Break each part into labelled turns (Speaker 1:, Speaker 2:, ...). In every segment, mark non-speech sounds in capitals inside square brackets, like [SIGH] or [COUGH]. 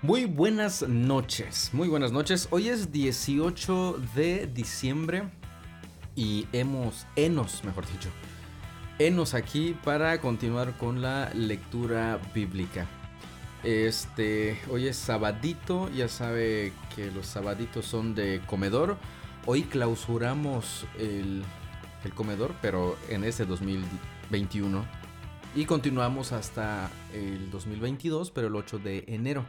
Speaker 1: Muy buenas noches, muy buenas noches. Hoy es 18 de diciembre y hemos, enos, mejor dicho, enos aquí para continuar con la lectura bíblica. Este, hoy es sabadito, ya sabe que los sabaditos son de comedor. Hoy clausuramos el, el comedor, pero en este 2021. Y continuamos hasta el 2022, pero el 8 de enero.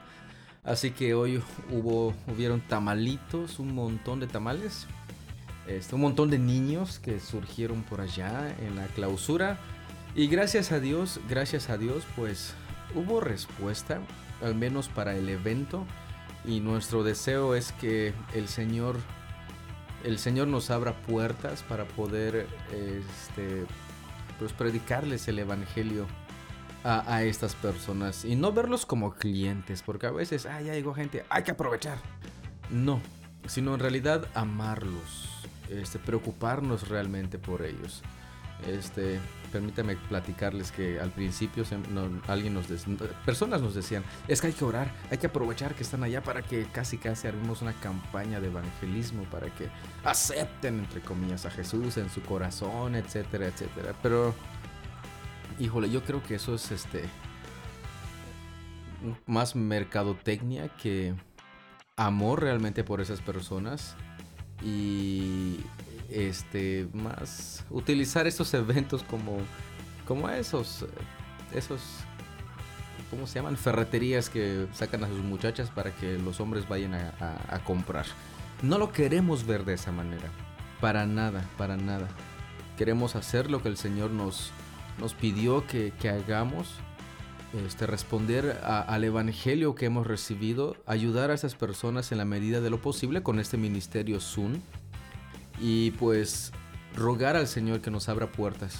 Speaker 1: Así que hoy hubo, hubieron tamalitos, un montón de tamales. Este, un montón de niños que surgieron por allá en la clausura. Y gracias a Dios, gracias a Dios, pues hubo respuesta, al menos para el evento. Y nuestro deseo es que el Señor, el Señor nos abra puertas para poder, este, pues predicarles el Evangelio a, estas personas y no verlos como clientes, porque a veces, ah, ya llegó gente, hay que aprovechar. No, sino en realidad amarlos, este, preocuparnos realmente por ellos. Este, permítame platicarles que al principio alguien nos personas nos decían, es que hay que orar, hay que aprovechar que están allá para que casi casi armemos una campaña de evangelismo para que acepten entre comillas a Jesús en su corazón, etcétera, etcétera. Pero híjole, yo creo que eso es este más mercadotecnia que amor realmente por esas personas y este más utilizar estos eventos como como esos esos ¿cómo se llaman? ferreterías que sacan a sus muchachas para que los hombres vayan a comprar. No lo queremos ver de esa manera. Para nada, para nada. Queremos hacer lo que el Señor nos, nos pidió que, hagamos, este, responder al evangelio que hemos recibido, ayudar a esas personas en la medida de lo posible con este ministerio Zoom y pues rogar al Señor que nos abra puertas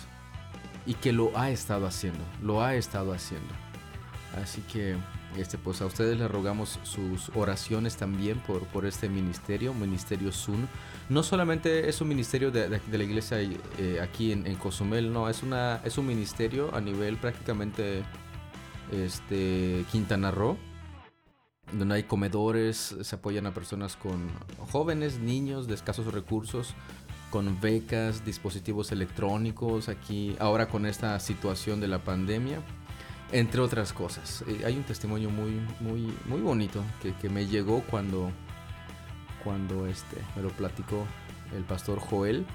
Speaker 1: y que lo ha estado haciendo, lo ha estado haciendo. Así que este, pues a ustedes les rogamos sus oraciones también por, por este ministerio, Ministerio Sun. No solamente es un ministerio de, la iglesia eh, aquí en, Cozumel, no, es, una, es un ministerio a nivel prácticamente este, Quintana Roo, donde hay comedores, se apoyan a personas con jóvenes, niños de escasos recursos, con becas, dispositivos electrónicos, aquí ahora con esta situación de la pandemia entre otras cosas. Eh, hay un testimonio muy, muy, muy bonito que, me llegó cuando, cuando este, me lo platicó el pastor Joel.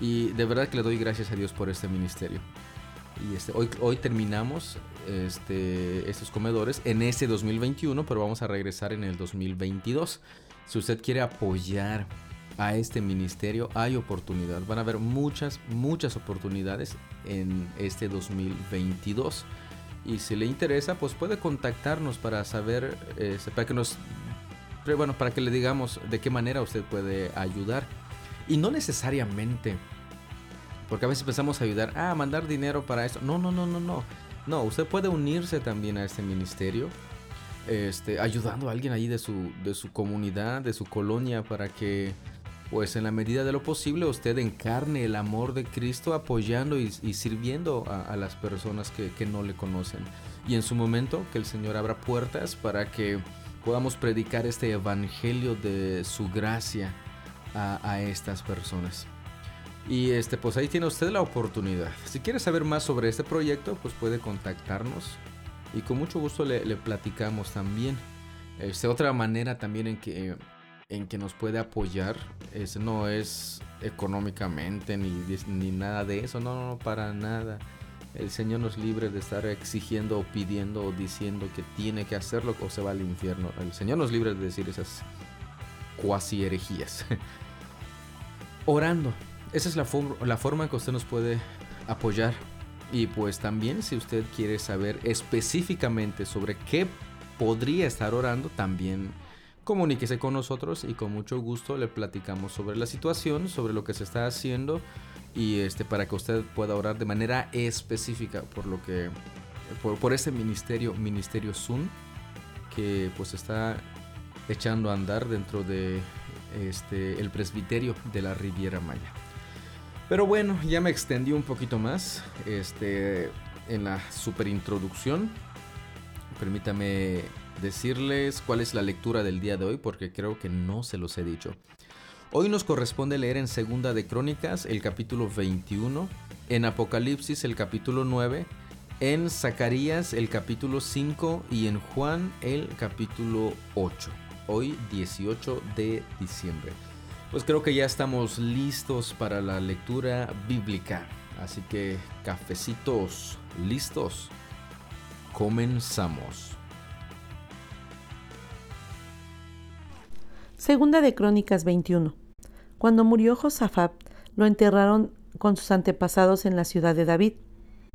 Speaker 1: Y de verdad que le doy gracias a Dios por este ministerio. Y este, hoy, hoy terminamos este, estos comedores en este 2021, pero vamos a regresar en el 2022. Si usted quiere apoyar a este ministerio, hay oportunidad. Van a haber muchas, muchas oportunidades en este 2022. Y si le interesa, pues puede contactarnos para saber, eh, para que nos, bueno, para que le digamos de qué manera usted puede ayudar. Y no necesariamente, porque a veces pensamos ayudar, ah, mandar dinero para eso. No, no, no, no, no. No, usted puede unirse también a este ministerio, este, ayudando a alguien ahí de su, de su comunidad, de su colonia, para que pues en la medida de lo posible usted encarne el amor de Cristo apoyando y, sirviendo a, las personas que, no le conocen. Y en su momento que el Señor abra puertas para que podamos predicar este evangelio de su gracia a, estas personas. Y este, pues ahí tiene usted la oportunidad. Si quiere saber más sobre este proyecto, pues puede contactarnos y con mucho gusto le, le platicamos también. Este, otra manera también en que en que nos puede apoyar. Es, no es económicamente ni, ni nada de eso, no, no, para nada. El Señor nos libre de estar exigiendo o pidiendo o diciendo que tiene que hacerlo o se va al infierno. El Señor nos libre de decir esas cuasi herejías. [LAUGHS] Orando. Esa es la, la forma en que usted nos puede apoyar. Y pues también si usted quiere saber específicamente sobre qué podría estar orando, también comuníquese con nosotros y con mucho gusto le platicamos sobre la situación, sobre lo que se está haciendo y este para que usted pueda orar de manera específica por lo que por, por este ministerio, Ministerio Sun, que pues está echando a andar dentro de este el presbiterio de la Riviera Maya. Pero bueno, ya me extendí un poquito más este en la super introducción. Permítame decirles cuál es la lectura del día de hoy porque creo que no se los he dicho. Hoy nos corresponde leer en Segunda de Crónicas el capítulo 21, en Apocalipsis el capítulo 9, en Zacarías el capítulo 5 y en Juan el capítulo 8. Hoy 18 de diciembre. Pues creo que ya estamos listos para la lectura bíblica. Así que cafecitos listos. Comenzamos.
Speaker 2: Segunda de Crónicas 21. Cuando murió Josafat, lo enterraron con sus antepasados en la ciudad de David.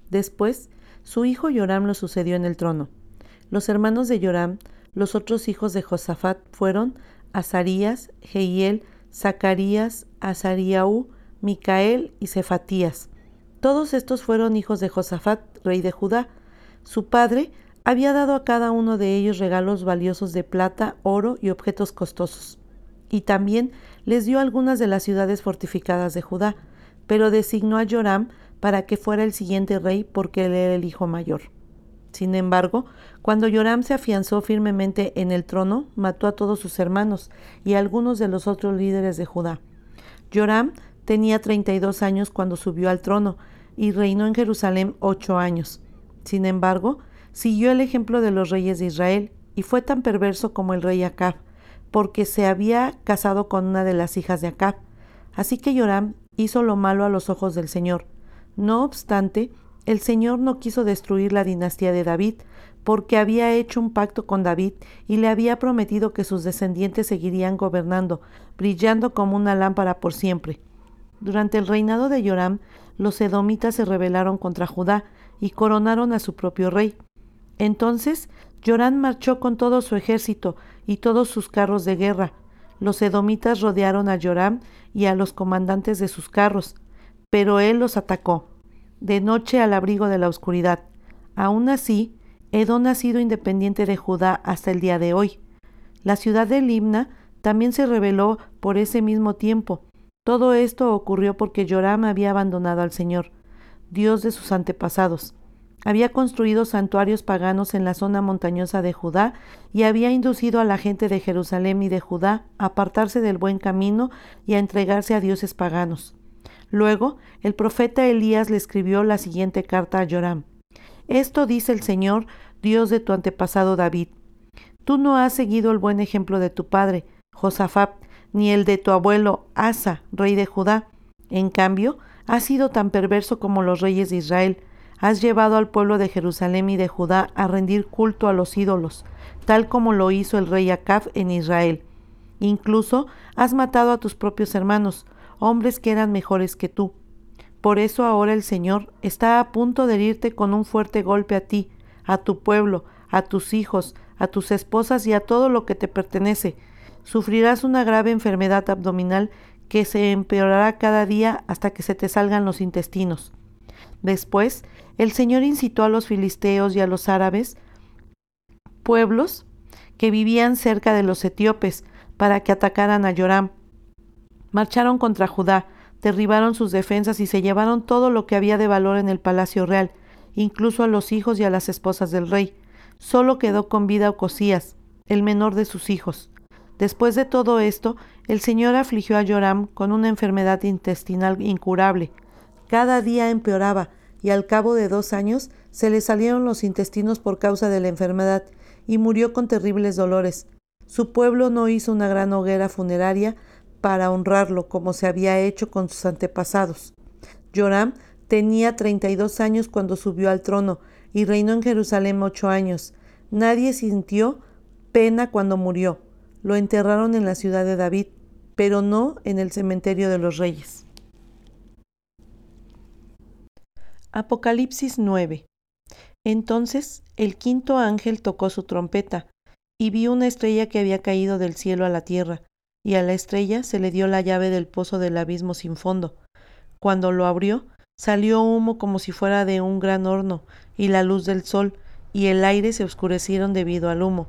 Speaker 2: Después, su hijo Joram lo sucedió en el trono. Los hermanos de Joram, los otros hijos de Josafat, fueron Azarías, Jehiel, Zacarías, Azariaú, Micael y Cefatías. Todos estos fueron hijos de Josafat, rey de Judá. Su padre había dado a cada uno de ellos regalos valiosos de plata, oro y objetos costosos. Y también les dio algunas de las ciudades fortificadas de Judá, pero designó a Joram para que fuera el siguiente rey porque él era el hijo mayor. Sin embargo, cuando Joram se afianzó firmemente en el trono, mató a todos sus hermanos y a algunos de los otros líderes de Judá. Joram tenía 32 años cuando subió al trono y reinó en Jerusalén ocho años. Sin embargo, siguió el ejemplo de los reyes de Israel y fue tan perverso como el rey Acab, porque se había casado con una de las hijas de Acab. Así que Joram hizo lo malo a los ojos del Señor. No obstante, el Señor no quiso destruir la dinastía de David, porque había hecho un pacto con David y le había prometido que sus descendientes seguirían gobernando, brillando como una lámpara por siempre. Durante el reinado de Joram, los edomitas se rebelaron contra Judá y coronaron a su propio rey. Entonces Joram marchó con todo su ejército y todos sus carros de guerra. Los edomitas rodearon a Joram y a los comandantes de sus carros, pero él los atacó, de noche al abrigo de la oscuridad. Aún así, Edom ha sido independiente de Judá hasta el día de hoy. La ciudad de Limna también se rebeló por ese mismo tiempo. Todo esto ocurrió porque Joram había abandonado al Señor, Dios de sus antepasados. Había construido santuarios paganos en la zona montañosa de Judá y había inducido a la gente de Jerusalén y de Judá a apartarse del buen camino y a entregarse a dioses paganos. Luego, el profeta Elías le escribió la siguiente carta a Joram. Esto dice el Señor, Dios de tu antepasado David. Tú no has seguido el buen ejemplo de tu padre, Josafat, ni el de tu abuelo Asa, rey de Judá. En cambio, has sido tan perverso como los reyes de Israel. Has llevado al pueblo de Jerusalén y de Judá a rendir culto a los ídolos, tal como lo hizo el rey Acab en Israel. Incluso has matado a tus propios hermanos, hombres que eran mejores que tú. Por eso ahora el Señor está a punto de herirte con un fuerte golpe a ti, a tu pueblo, a tus hijos, a tus esposas y a todo lo que te pertenece. Sufrirás una grave enfermedad abdominal que se empeorará cada día hasta que se te salgan los intestinos. Después, el Señor incitó a los filisteos y a los árabes, pueblos que vivían cerca de los etíopes, para que atacaran a Joram. Marcharon contra Judá, derribaron sus defensas y se llevaron todo lo que había de valor en el palacio real, incluso a los hijos y a las esposas del rey. Solo quedó con vida Ocosías, el menor de sus hijos. Después de todo esto, el Señor afligió a Joram con una enfermedad intestinal incurable. Cada día empeoraba, y al cabo de dos años se le salieron los intestinos por causa de la enfermedad, y murió con terribles dolores. Su pueblo no hizo una gran hoguera funeraria, para honrarlo como se había hecho con sus antepasados. Joram tenía treinta y dos años cuando subió al trono y reinó en Jerusalén ocho años. Nadie sintió pena cuando murió. Lo enterraron en la ciudad de David, pero no en el cementerio de los reyes. Apocalipsis 9. Entonces el quinto ángel tocó su trompeta, y vio una estrella que había caído del cielo a la tierra, y a la estrella se le dio la llave del pozo del abismo sin fondo. Cuando lo abrió, salió humo como si fuera de un gran horno, y la luz del sol, y el aire se oscurecieron debido al humo.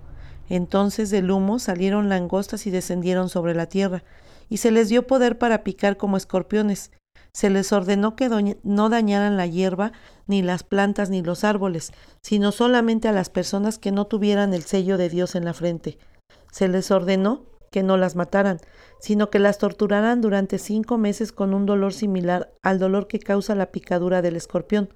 Speaker 2: Entonces del humo salieron langostas y descendieron sobre la tierra, y se les dio poder para picar como escorpiones. Se les ordenó que no dañaran la hierba, ni las plantas, ni los árboles, sino solamente a las personas que no tuvieran el sello de Dios en la frente. Se les ordenó que no las mataran, sino que las torturaran durante cinco meses con un dolor similar al dolor que causa la picadura del escorpión.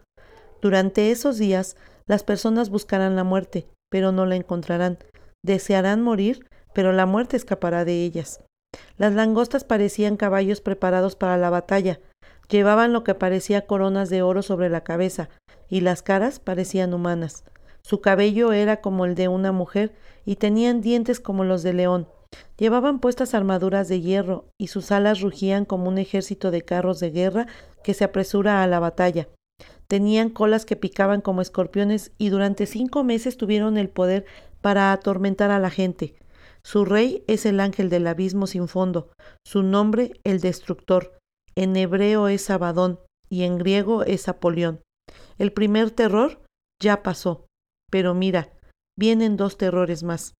Speaker 2: Durante esos días, las personas buscarán la muerte, pero no la encontrarán. Desearán morir, pero la muerte escapará de ellas. Las langostas parecían caballos preparados para la batalla. Llevaban lo que parecía coronas de oro sobre la cabeza, y las caras parecían humanas. Su cabello era como el de una mujer, y tenían dientes como los de león. Llevaban puestas armaduras de hierro, y sus alas rugían como un ejército de carros de guerra que se apresura a la batalla. Tenían colas que picaban como escorpiones, y durante cinco meses tuvieron el poder para atormentar a la gente. Su rey es el ángel del abismo sin fondo, su nombre el destructor. En hebreo es Abadón y en griego es Apolión. El primer terror ya pasó, pero mira, vienen dos terrores más.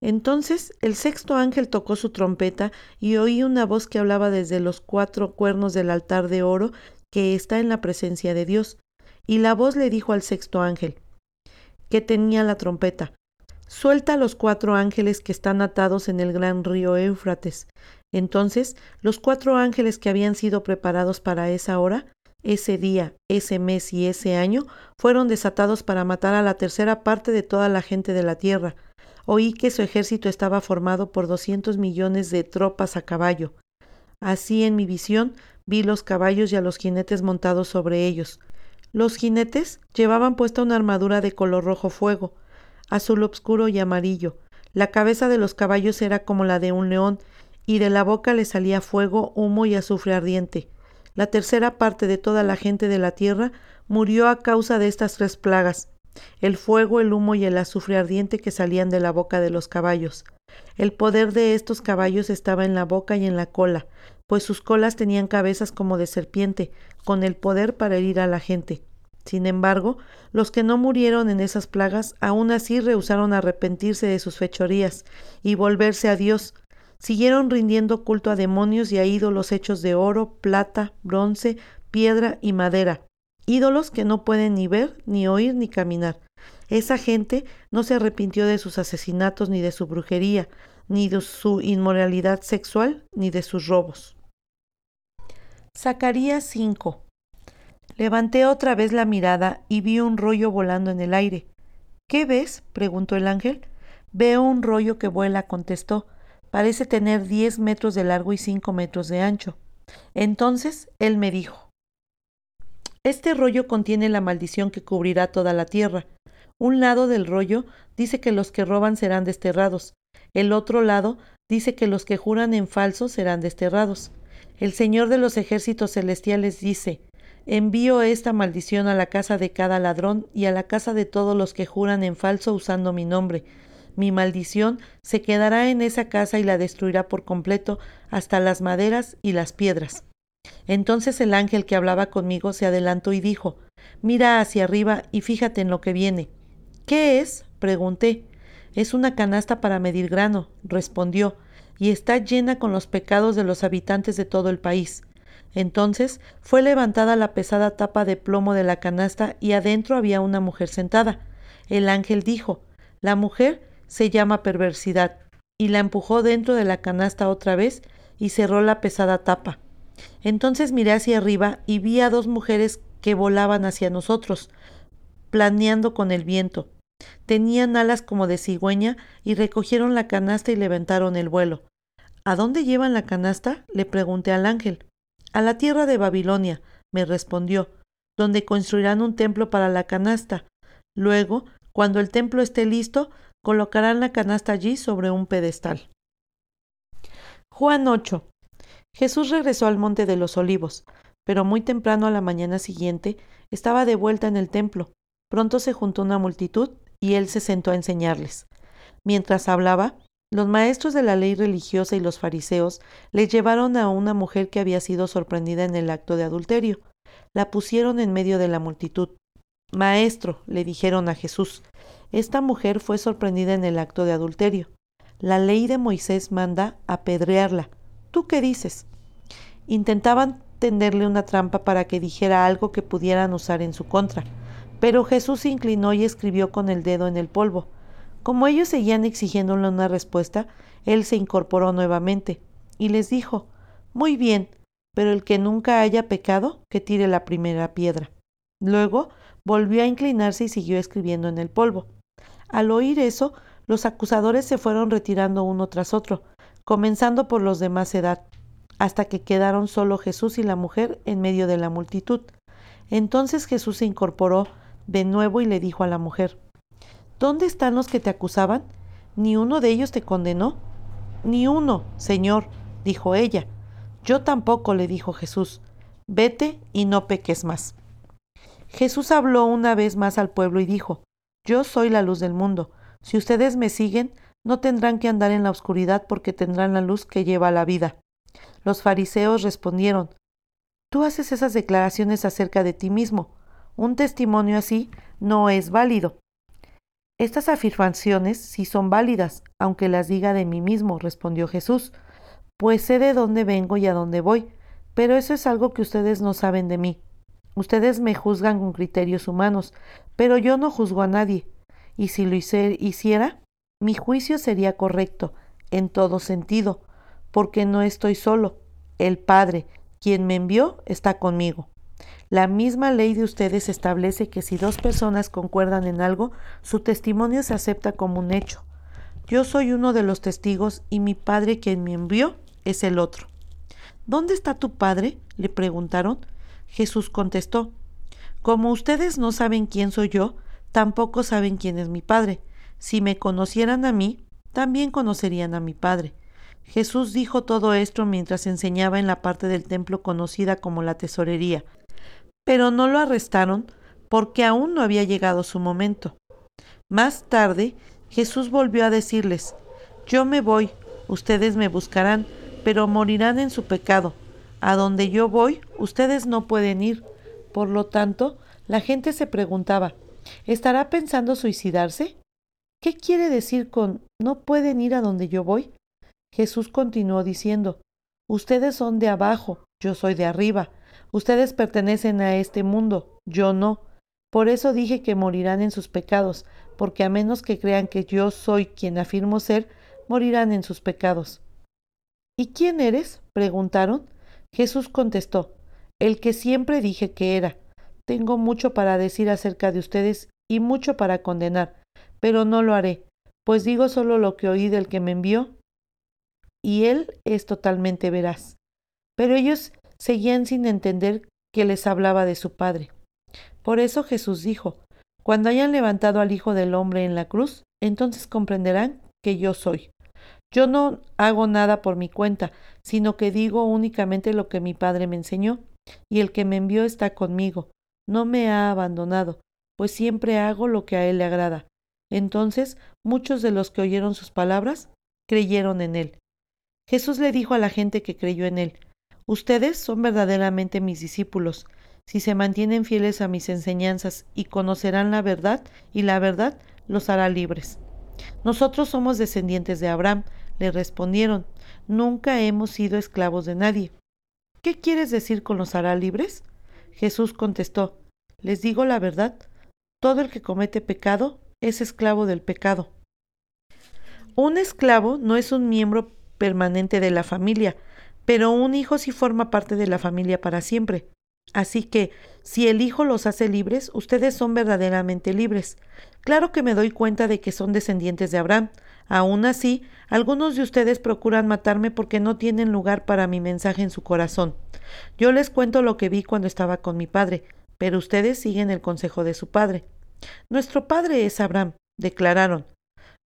Speaker 2: Entonces el sexto ángel tocó su trompeta y oí una voz que hablaba desde los cuatro cuernos del altar de oro que está en la presencia de Dios. Y la voz le dijo al sexto ángel, que tenía la trompeta, Suelta a los cuatro ángeles que están atados en el gran río Éufrates. Entonces los cuatro ángeles que habían sido preparados para esa hora, ese día, ese mes y ese año, fueron desatados para matar a la tercera parte de toda la gente de la tierra. Oí que su ejército estaba formado por doscientos millones de tropas a caballo. Así en mi visión vi los caballos y a los jinetes montados sobre ellos. Los jinetes llevaban puesta una armadura de color rojo fuego, azul obscuro y amarillo. La cabeza de los caballos era como la de un león, y de la boca le salía fuego, humo y azufre ardiente. La tercera parte de toda la gente de la tierra murió a causa de estas tres plagas el fuego, el humo y el azufre ardiente que salían de la boca de los caballos. El poder de estos caballos estaba en la boca y en la cola, pues sus colas tenían cabezas como de serpiente, con el poder para herir a la gente. Sin embargo, los que no murieron en esas plagas aún así rehusaron arrepentirse de sus fechorías y volverse a Dios. Siguieron rindiendo culto a demonios y a ídolos hechos de oro, plata, bronce, piedra y madera, ídolos que no pueden ni ver, ni oír, ni caminar. Esa gente no se arrepintió de sus asesinatos, ni de su brujería, ni de su inmoralidad sexual, ni de sus robos. Zacarías 5 Levanté otra vez la mirada y vi un rollo volando en el aire. ¿Qué ves? preguntó el ángel. Veo un rollo que vuela, contestó. Parece tener diez metros de largo y cinco metros de ancho. Entonces él me dijo Este rollo contiene la maldición que cubrirá toda la tierra. Un lado del rollo dice que los que roban serán desterrados. El otro lado dice que los que juran en falso serán desterrados. El Señor de los ejércitos celestiales dice Envío esta maldición a la casa de cada ladrón y a la casa de todos los que juran en falso usando mi nombre. Mi maldición se quedará en esa casa y la destruirá por completo hasta las maderas y las piedras. Entonces el ángel que hablaba conmigo se adelantó y dijo Mira hacia arriba y fíjate en lo que viene. ¿Qué es? pregunté. Es una canasta para medir grano, respondió, y está llena con los pecados de los habitantes de todo el país. Entonces fue levantada la pesada tapa de plomo de la canasta y adentro había una mujer sentada. El ángel dijo, La mujer se llama perversidad, y la empujó dentro de la canasta otra vez y cerró la pesada tapa. Entonces miré hacia arriba y vi a dos mujeres que volaban hacia nosotros, planeando con el viento. Tenían alas como de cigüeña y recogieron la canasta y levantaron el vuelo. ¿A dónde llevan la canasta? le pregunté al ángel. A la tierra de Babilonia, me respondió, donde construirán un templo para la canasta. Luego, cuando el templo esté listo, colocarán la canasta allí sobre un pedestal. Juan 8. Jesús regresó al monte de los olivos, pero muy temprano a la mañana siguiente estaba de vuelta en el templo. Pronto se juntó una multitud y él se sentó a enseñarles. Mientras hablaba, los maestros de la ley religiosa y los fariseos le llevaron a una mujer que había sido sorprendida en el acto de adulterio. La pusieron en medio de la multitud. Maestro, le dijeron a Jesús, esta mujer fue sorprendida en el acto de adulterio. La ley de Moisés manda apedrearla. ¿Tú qué dices? Intentaban tenderle una trampa para que dijera algo que pudieran usar en su contra. Pero Jesús se inclinó y escribió con el dedo en el polvo. Como ellos seguían exigiéndole una respuesta, él se incorporó nuevamente y les dijo, Muy bien, pero el que nunca haya pecado, que tire la primera piedra. Luego volvió a inclinarse y siguió escribiendo en el polvo. Al oír eso, los acusadores se fueron retirando uno tras otro, comenzando por los de más edad, hasta que quedaron solo Jesús y la mujer en medio de la multitud. Entonces Jesús se incorporó de nuevo y le dijo a la mujer, ¿Dónde están los que te acusaban? ¿Ni uno de ellos te condenó? Ni uno, Señor, dijo ella. Yo tampoco, le dijo Jesús. Vete y no peques más. Jesús habló una vez más al pueblo y dijo, Yo soy la luz del mundo. Si ustedes me siguen, no tendrán que andar en la oscuridad porque tendrán la luz que lleva a la vida. Los fariseos respondieron, Tú haces esas declaraciones acerca de ti mismo. Un testimonio así no es válido. Estas afirmaciones sí son válidas, aunque las diga de mí mismo, respondió Jesús, pues sé de dónde vengo y a dónde voy, pero eso es algo que ustedes no saben de mí. Ustedes me juzgan con criterios humanos, pero yo no juzgo a nadie, y si lo hiciera, mi juicio sería correcto, en todo sentido, porque no estoy solo. El Padre, quien me envió, está conmigo. La misma ley de ustedes establece que si dos personas concuerdan en algo, su testimonio se acepta como un hecho. Yo soy uno de los testigos y mi padre quien me envió es el otro. ¿Dónde está tu padre? le preguntaron. Jesús contestó, Como ustedes no saben quién soy yo, tampoco saben quién es mi padre. Si me conocieran a mí, también conocerían a mi padre. Jesús dijo todo esto mientras enseñaba en la parte del templo conocida como la tesorería pero no lo arrestaron porque aún no había llegado su momento. Más tarde, Jesús volvió a decirles, Yo me voy, ustedes me buscarán, pero morirán en su pecado. A donde yo voy, ustedes no pueden ir. Por lo tanto, la gente se preguntaba, ¿estará pensando suicidarse? ¿Qué quiere decir con no pueden ir a donde yo voy? Jesús continuó diciendo, Ustedes son de abajo, yo soy de arriba. Ustedes pertenecen a este mundo, yo no. Por eso dije que morirán en sus pecados, porque a menos que crean que yo soy quien afirmo ser, morirán en sus pecados. ¿Y quién eres? preguntaron. Jesús contestó, el que siempre dije que era. Tengo mucho para decir acerca de ustedes y mucho para condenar, pero no lo haré, pues digo solo lo que oí del que me envió, y él es totalmente veraz. Pero ellos seguían sin entender que les hablaba de su Padre. Por eso Jesús dijo, Cuando hayan levantado al Hijo del Hombre en la cruz, entonces comprenderán que yo soy. Yo no hago nada por mi cuenta, sino que digo únicamente lo que mi Padre me enseñó, y el que me envió está conmigo. No me ha abandonado, pues siempre hago lo que a él le agrada. Entonces muchos de los que oyeron sus palabras creyeron en él. Jesús le dijo a la gente que creyó en él, Ustedes son verdaderamente mis discípulos, si se mantienen fieles a mis enseñanzas y conocerán la verdad, y la verdad los hará libres. Nosotros somos descendientes de Abraham, le respondieron, nunca hemos sido esclavos de nadie. ¿Qué quieres decir con los hará libres? Jesús contestó, les digo la verdad, todo el que comete pecado es esclavo del pecado. Un esclavo no es un miembro permanente de la familia, pero un hijo sí forma parte de la familia para siempre. Así que, si el Hijo los hace libres, ustedes son verdaderamente libres. Claro que me doy cuenta de que son descendientes de Abraham. Aún así, algunos de ustedes procuran matarme porque no tienen lugar para mi mensaje en su corazón. Yo les cuento lo que vi cuando estaba con mi padre, pero ustedes siguen el consejo de su padre. Nuestro padre es Abraham, declararon.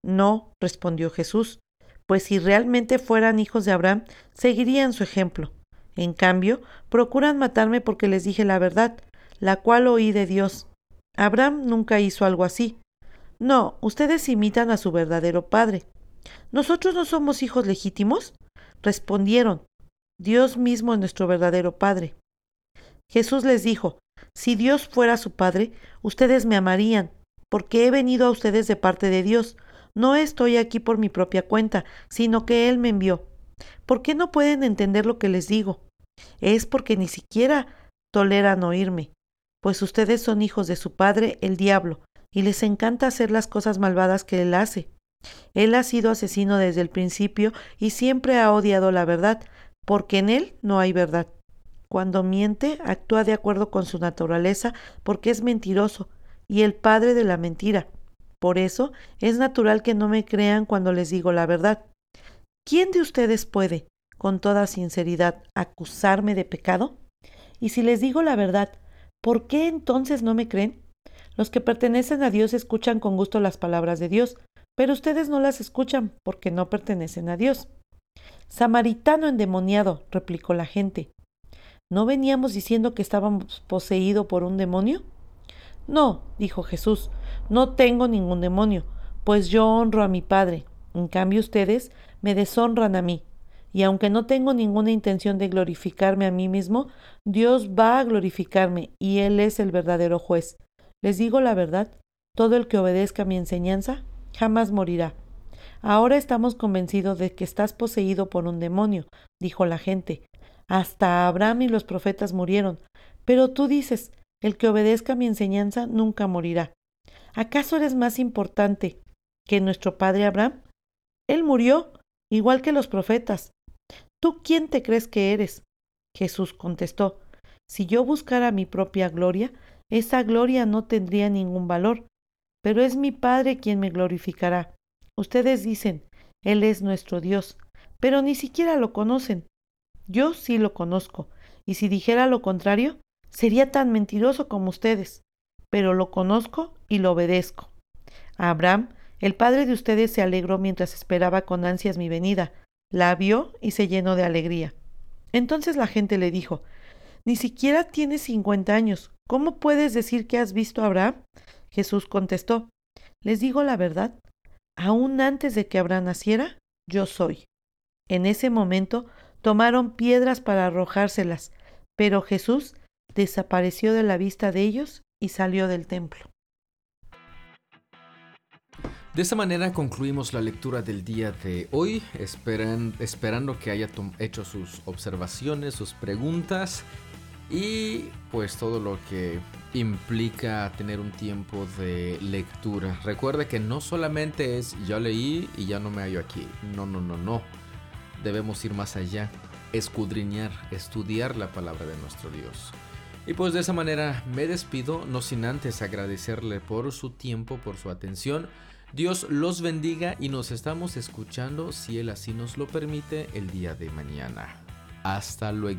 Speaker 2: No, respondió Jesús pues si realmente fueran hijos de Abraham, seguirían su ejemplo. En cambio, procuran matarme porque les dije la verdad, la cual oí de Dios. Abraham nunca hizo algo así. No, ustedes imitan a su verdadero padre. ¿Nosotros no somos hijos legítimos? Respondieron, Dios mismo es nuestro verdadero padre. Jesús les dijo, si Dios fuera su padre, ustedes me amarían, porque he venido a ustedes de parte de Dios, no estoy aquí por mi propia cuenta, sino que Él me envió. ¿Por qué no pueden entender lo que les digo? Es porque ni siquiera toleran oírme, pues ustedes son hijos de su padre, el diablo, y les encanta hacer las cosas malvadas que él hace. Él ha sido asesino desde el principio y siempre ha odiado la verdad, porque en él no hay verdad. Cuando miente, actúa de acuerdo con su naturaleza, porque es mentiroso y el padre de la mentira. Por eso es natural que no me crean cuando les digo la verdad. ¿Quién de ustedes puede, con toda sinceridad, acusarme de pecado? Y si les digo la verdad, ¿por qué entonces no me creen? Los que pertenecen a Dios escuchan con gusto las palabras de Dios, pero ustedes no las escuchan porque no pertenecen a Dios. Samaritano endemoniado, replicó la gente. ¿No veníamos diciendo que estábamos poseídos por un demonio? No, dijo Jesús, no tengo ningún demonio, pues yo honro a mi Padre. En cambio ustedes me deshonran a mí. Y aunque no tengo ninguna intención de glorificarme a mí mismo, Dios va a glorificarme y Él es el verdadero juez. Les digo la verdad, todo el que obedezca mi enseñanza jamás morirá. Ahora estamos convencidos de que estás poseído por un demonio, dijo la gente. Hasta Abraham y los profetas murieron. Pero tú dices, el que obedezca mi enseñanza nunca morirá. ¿Acaso eres más importante que nuestro padre Abraham? Él murió, igual que los profetas. ¿Tú quién te crees que eres? Jesús contestó, Si yo buscara mi propia gloria, esa gloria no tendría ningún valor, pero es mi Padre quien me glorificará. Ustedes dicen, Él es nuestro Dios, pero ni siquiera lo conocen. Yo sí lo conozco, y si dijera lo contrario, sería tan mentiroso como ustedes, pero lo conozco y lo obedezco. Abraham, el padre de ustedes, se alegró mientras esperaba con ansias mi venida, la vio y se llenó de alegría. Entonces la gente le dijo, Ni siquiera tienes cincuenta años, ¿cómo puedes decir que has visto a Abraham? Jesús contestó, Les digo la verdad, aún antes de que Abraham naciera, yo soy. En ese momento tomaron piedras para arrojárselas, pero Jesús desapareció de la vista de ellos y salió del templo.
Speaker 1: De esta manera concluimos la lectura del día de hoy, esperando que haya hecho sus observaciones, sus preguntas y pues todo lo que implica tener un tiempo de lectura. Recuerde que no solamente es ya leí y ya no me hallo aquí. No, no, no, no. Debemos ir más allá, escudriñar, estudiar la palabra de nuestro Dios. Y pues de esa manera me despido, no sin antes agradecerle por su tiempo, por su atención. Dios los bendiga y nos estamos escuchando, si Él así nos lo permite, el día de mañana. Hasta luego.